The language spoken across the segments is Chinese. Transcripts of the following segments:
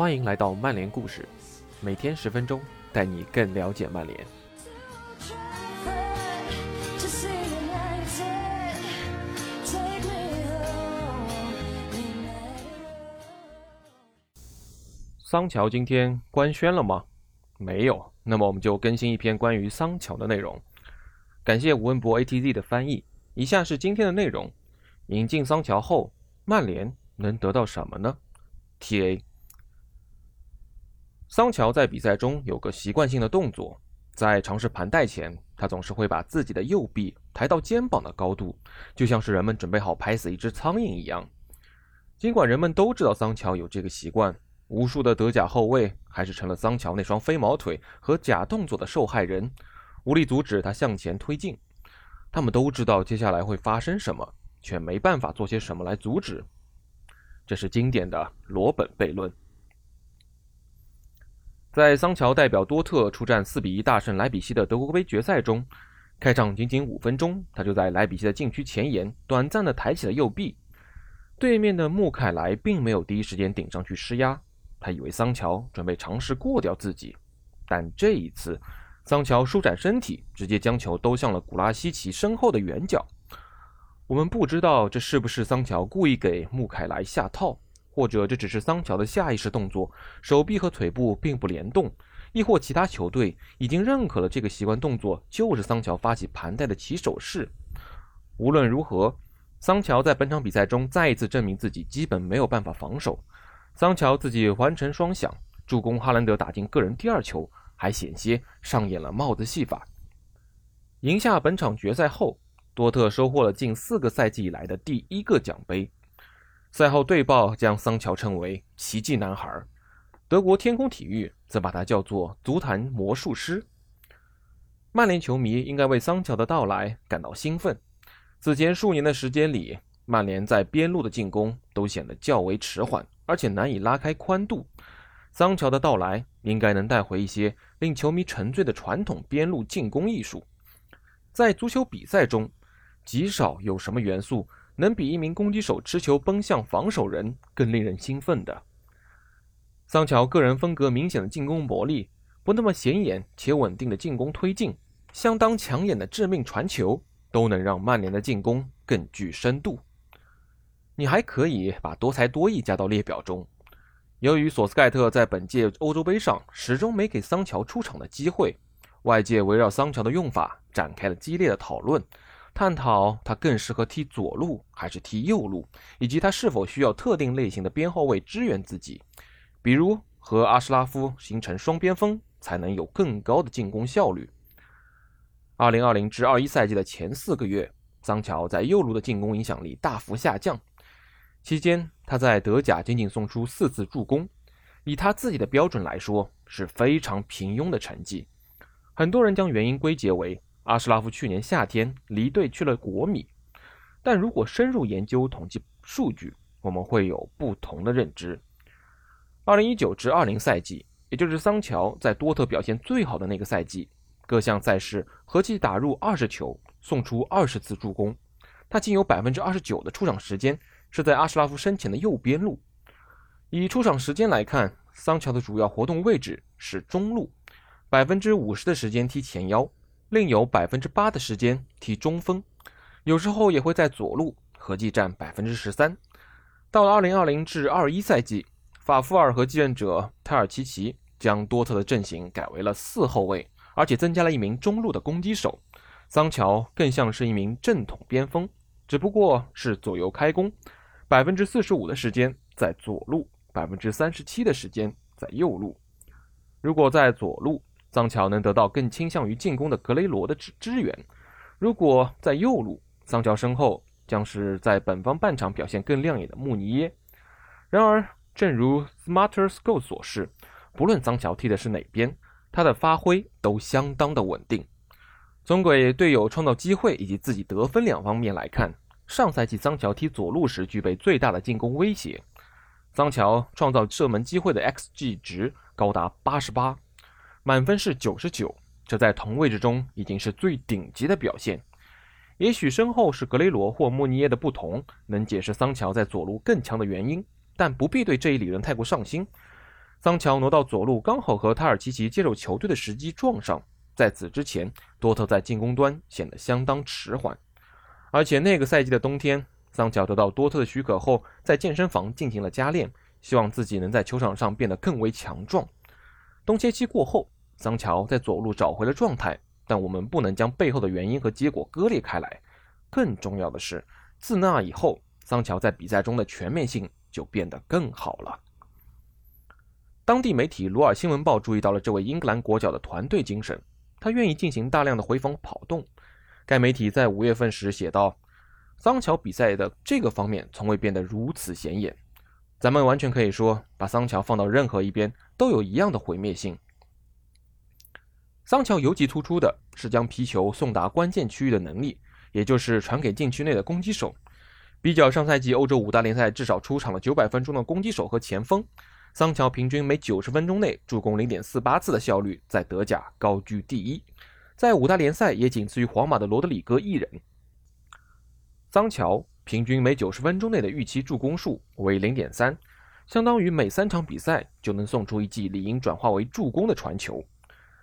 欢迎来到曼联故事，每天十分钟，带你更了解曼联。桑乔今天官宣了吗？没有。那么我们就更新一篇关于桑乔的内容。感谢吴文博 ATZ 的翻译。以下是今天的内容：引进桑乔后，曼联能得到什么呢？TA。桑乔在比赛中有个习惯性的动作，在尝试盘带前，他总是会把自己的右臂抬到肩膀的高度，就像是人们准备好拍死一只苍蝇一样。尽管人们都知道桑乔有这个习惯。无数的德甲后卫还是成了桑乔那双飞毛腿和假动作的受害人，无力阻止他向前推进。他们都知道接下来会发生什么，却没办法做些什么来阻止。这是经典的罗本悖论。在桑乔代表多特出战4比1大胜莱比锡的德国杯决赛中，开场仅仅五分钟，他就在莱比锡的禁区前沿短暂的抬起了右臂。对面的穆凯莱并没有第一时间顶上去施压。他以为桑乔准备尝试过掉自己，但这一次，桑乔舒展身体，直接将球兜向了古拉西奇身后的远角。我们不知道这是不是桑乔故意给穆凯莱下套，或者这只是桑乔的下意识动作，手臂和腿部并不联动，亦或其他球队已经认可了这个习惯动作就是桑乔发起盘带的起手式。无论如何，桑乔在本场比赛中再一次证明自己基本没有办法防守。桑乔自己完成双响，助攻哈兰德打进个人第二球，还险些上演了帽子戏法。赢下本场决赛后，多特收获了近四个赛季以来的第一个奖杯。赛后队报将桑乔称为“奇迹男孩”，德国天空体育则把他叫做“足坛魔术师”。曼联球迷应该为桑乔的到来感到兴奋。此前数年的时间里，曼联在边路的进攻都显得较为迟缓。而且难以拉开宽度，桑乔的到来应该能带回一些令球迷沉醉的传统边路进攻艺术。在足球比赛中，极少有什么元素能比一名攻击手持球奔向防守人更令人兴奋的。桑乔个人风格明显的进攻魔力，不那么显眼且稳定的进攻推进，相当抢眼的致命传球，都能让曼联的进攻更具深度。你还可以把多才多艺加到列表中。由于索斯盖特在本届欧洲杯上始终没给桑乔出场的机会，外界围绕桑乔的用法展开了激烈的讨论，探讨他更适合踢左路还是踢右路，以及他是否需要特定类型的边后卫支援自己，比如和阿什拉夫形成双边锋才能有更高的进攻效率。二零二零至二一赛季的前四个月，桑乔在右路的进攻影响力大幅下降。期间，他在德甲仅仅送出四次助攻，以他自己的标准来说是非常平庸的成绩。很多人将原因归结为阿什拉夫去年夏天离队去了国米，但如果深入研究统计数据，我们会有不同的认知。二零一九至二零赛季，也就是桑乔在多特表现最好的那个赛季，各项赛事合计打入二十球，送出二十次助攻，他仅有百分之二十九的出场时间。是在阿什拉夫身前的右边路。以出场时间来看，桑乔的主要活动位置是中路，百分之五十的时间踢前腰，另有百分之八的时间踢中锋，有时候也会在左路，合计占百分之十三。到了二零二零至二一赛季，法夫尔和继任者泰尔齐奇将多特的阵型改为了四后卫，而且增加了一名中路的攻击手。桑乔更像是一名正统边锋，只不过是左右开弓。百分之四十五的时间在左路，百分之三十七的时间在右路。如果在左路，桑乔能得到更倾向于进攻的格雷罗的支支援；如果在右路，桑乔身后将是在本方半场表现更亮眼的穆尼耶。然而，正如 Smarter Score 所示，不论桑乔踢的是哪边，他的发挥都相当的稳定。从给队友创造机会以及自己得分两方面来看。上赛季桑乔踢左路时具备最大的进攻威胁，桑乔创造射门机会的 xG 值高达八十八，满分是九十九，这在同位置中已经是最顶级的表现。也许身后是格雷罗或穆尼耶的不同，能解释桑乔在左路更强的原因，但不必对这一理论太过上心。桑乔挪到左路，刚好和塔尔奇奇接手球队的时机撞上。在此之前，多特在进攻端显得相当迟缓，而且那个赛季的冬天，桑乔得到多特的许可后，在健身房进行了加练，希望自己能在球场上变得更为强壮。冬歇期过后，桑乔在左路找回了状态，但我们不能将背后的原因和结果割裂开来。更重要的是，自那以后，桑乔在比赛中的全面性就变得更好了。当地媒体《鲁尔新闻报》注意到了这位英格兰国脚的团队精神。他愿意进行大量的回防跑动。该媒体在五月份时写道：“桑乔比赛的这个方面从未变得如此显眼。咱们完全可以说，把桑乔放到任何一边都有一样的毁灭性。”桑乔尤其突出的是将皮球送达关键区域的能力，也就是传给禁区内的攻击手。比较上赛季欧洲五大联赛至少出场了九百分钟的攻击手和前锋。桑乔平均每九十分钟内助攻零点四八次的效率，在德甲高居第一，在五大联赛也仅次于皇马的罗德里戈一人。桑乔平均每九十分钟内的预期助攻数为零点三，相当于每三场比赛就能送出一记理应转化为助攻的传球。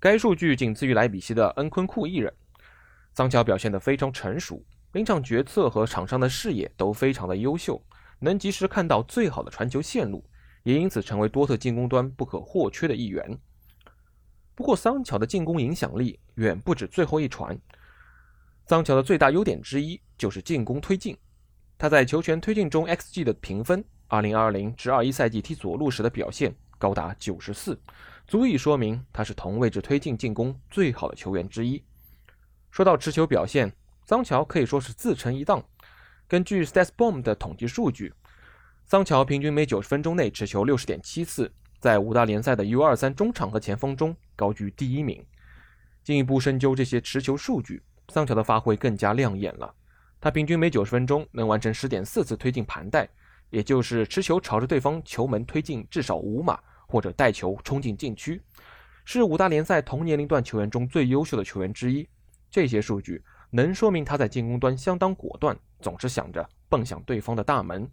该数据仅次于莱比锡的恩昆库一人。桑乔表现得非常成熟，临场决策和场上的视野都非常的优秀，能及时看到最好的传球线路。也因此成为多特进攻端不可或缺的一员。不过，桑乔的进攻影响力远不止最后一传。桑乔的最大优点之一就是进攻推进。他在球权推进中 xG 的评分，2020至21赛季踢左路时的表现高达94，足以说明他是同位置推进进攻最好的球员之一。说到持球表现，桑乔可以说是自成一档。根据 StatsBomb 的统计数据。桑乔平均每九十分钟内持球六十点七次，在五大联赛的 U23 中场和前锋中高居第一名。进一步深究这些持球数据，桑乔的发挥更加亮眼了。他平均每九十分钟能完成十点四次推进盘带，也就是持球朝着对方球门推进至少五码，或者带球冲进禁区，是五大联赛同年龄段球员中最优秀的球员之一。这些数据能说明他在进攻端相当果断，总是想着蹦向对方的大门。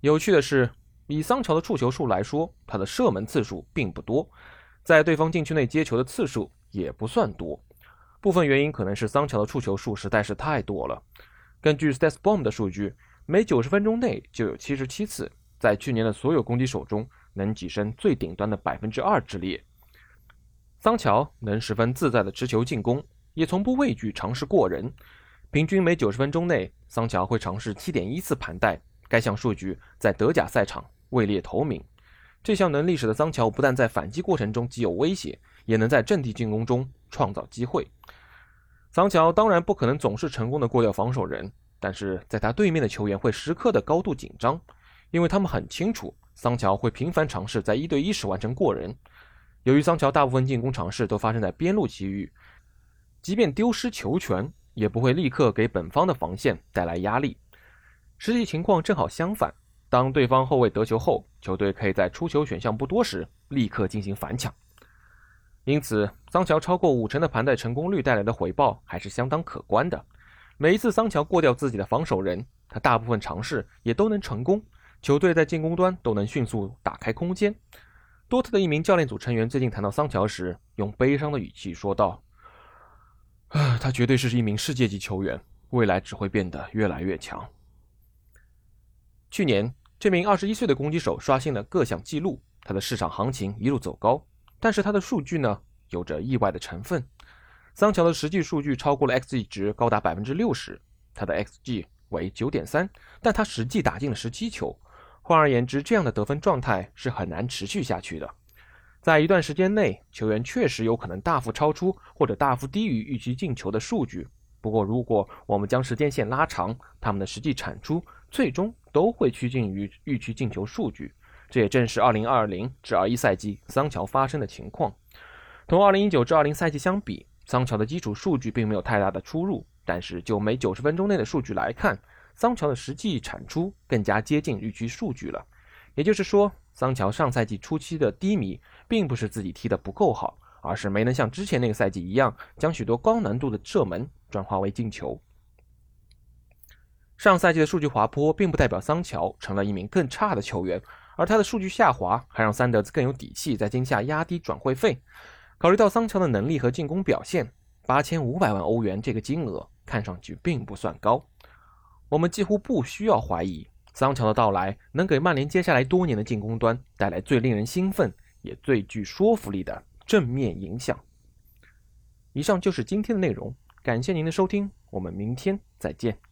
有趣的是，以桑乔的触球数来说，他的射门次数并不多，在对方禁区内接球的次数也不算多。部分原因可能是桑乔的触球数实在是太多了。根据 StatsBomb 的数据，每九十分钟内就有七十七次，在去年的所有攻击手中能跻身最顶端的百分之二之列。桑乔能十分自在的持球进攻，也从不畏惧尝试过人。平均每九十分钟内，桑乔会尝试七点一次盘带。该项数据在德甲赛场位列头名。这项能力使得桑乔不但在反击过程中极有威胁，也能在阵地进攻中创造机会。桑乔当然不可能总是成功的过掉防守人，但是在他对面的球员会时刻的高度紧张，因为他们很清楚桑乔会频繁尝试在一对一时完成过人。由于桑乔大部分进攻尝试都发生在边路区域，即便丢失球权，也不会立刻给本方的防线带来压力。实际情况正好相反，当对方后卫得球后，球队可以在出球选项不多时立刻进行反抢。因此，桑乔超过五成的盘带成功率带来的回报还是相当可观的。每一次桑乔过掉自己的防守人，他大部分尝试也都能成功，球队在进攻端都能迅速打开空间。多特的一名教练组成员最近谈到桑乔时，用悲伤的语气说道：“啊，他绝对是一名世界级球员，未来只会变得越来越强。”去年，这名21岁的攻击手刷新了各项纪录，他的市场行情一路走高。但是他的数据呢，有着意外的成分。桑乔的实际数据超过了 xG 值高达百分之六十，他的 xG 为九点三，但他实际打进了十七球。换而言之，这样的得分状态是很难持续下去的。在一段时间内，球员确实有可能大幅超出或者大幅低于预期进球的数据。不过，如果我们将时间线拉长，他们的实际产出最终都会趋近于预期进球数据。这也正是2020至21赛季桑乔发生的情况。同2019至20赛季相比，桑乔的基础数据并没有太大的出入，但是就每90分钟内的数据来看，桑乔的实际产出更加接近预期数据了。也就是说，桑乔上赛季初期的低迷，并不是自己踢得不够好，而是没能像之前那个赛季一样，将许多高难度的射门。转化为进球。上赛季的数据滑坡，并不代表桑乔成了一名更差的球员，而他的数据下滑，还让三德子更有底气在今夏压低转会费。考虑到桑乔的能力和进攻表现，八千五百万欧元这个金额看上去并不算高。我们几乎不需要怀疑，桑乔的到来能给曼联接下来多年的进攻端带来最令人兴奋也最具说服力的正面影响。以上就是今天的内容，感谢您的收听，我们明天再见。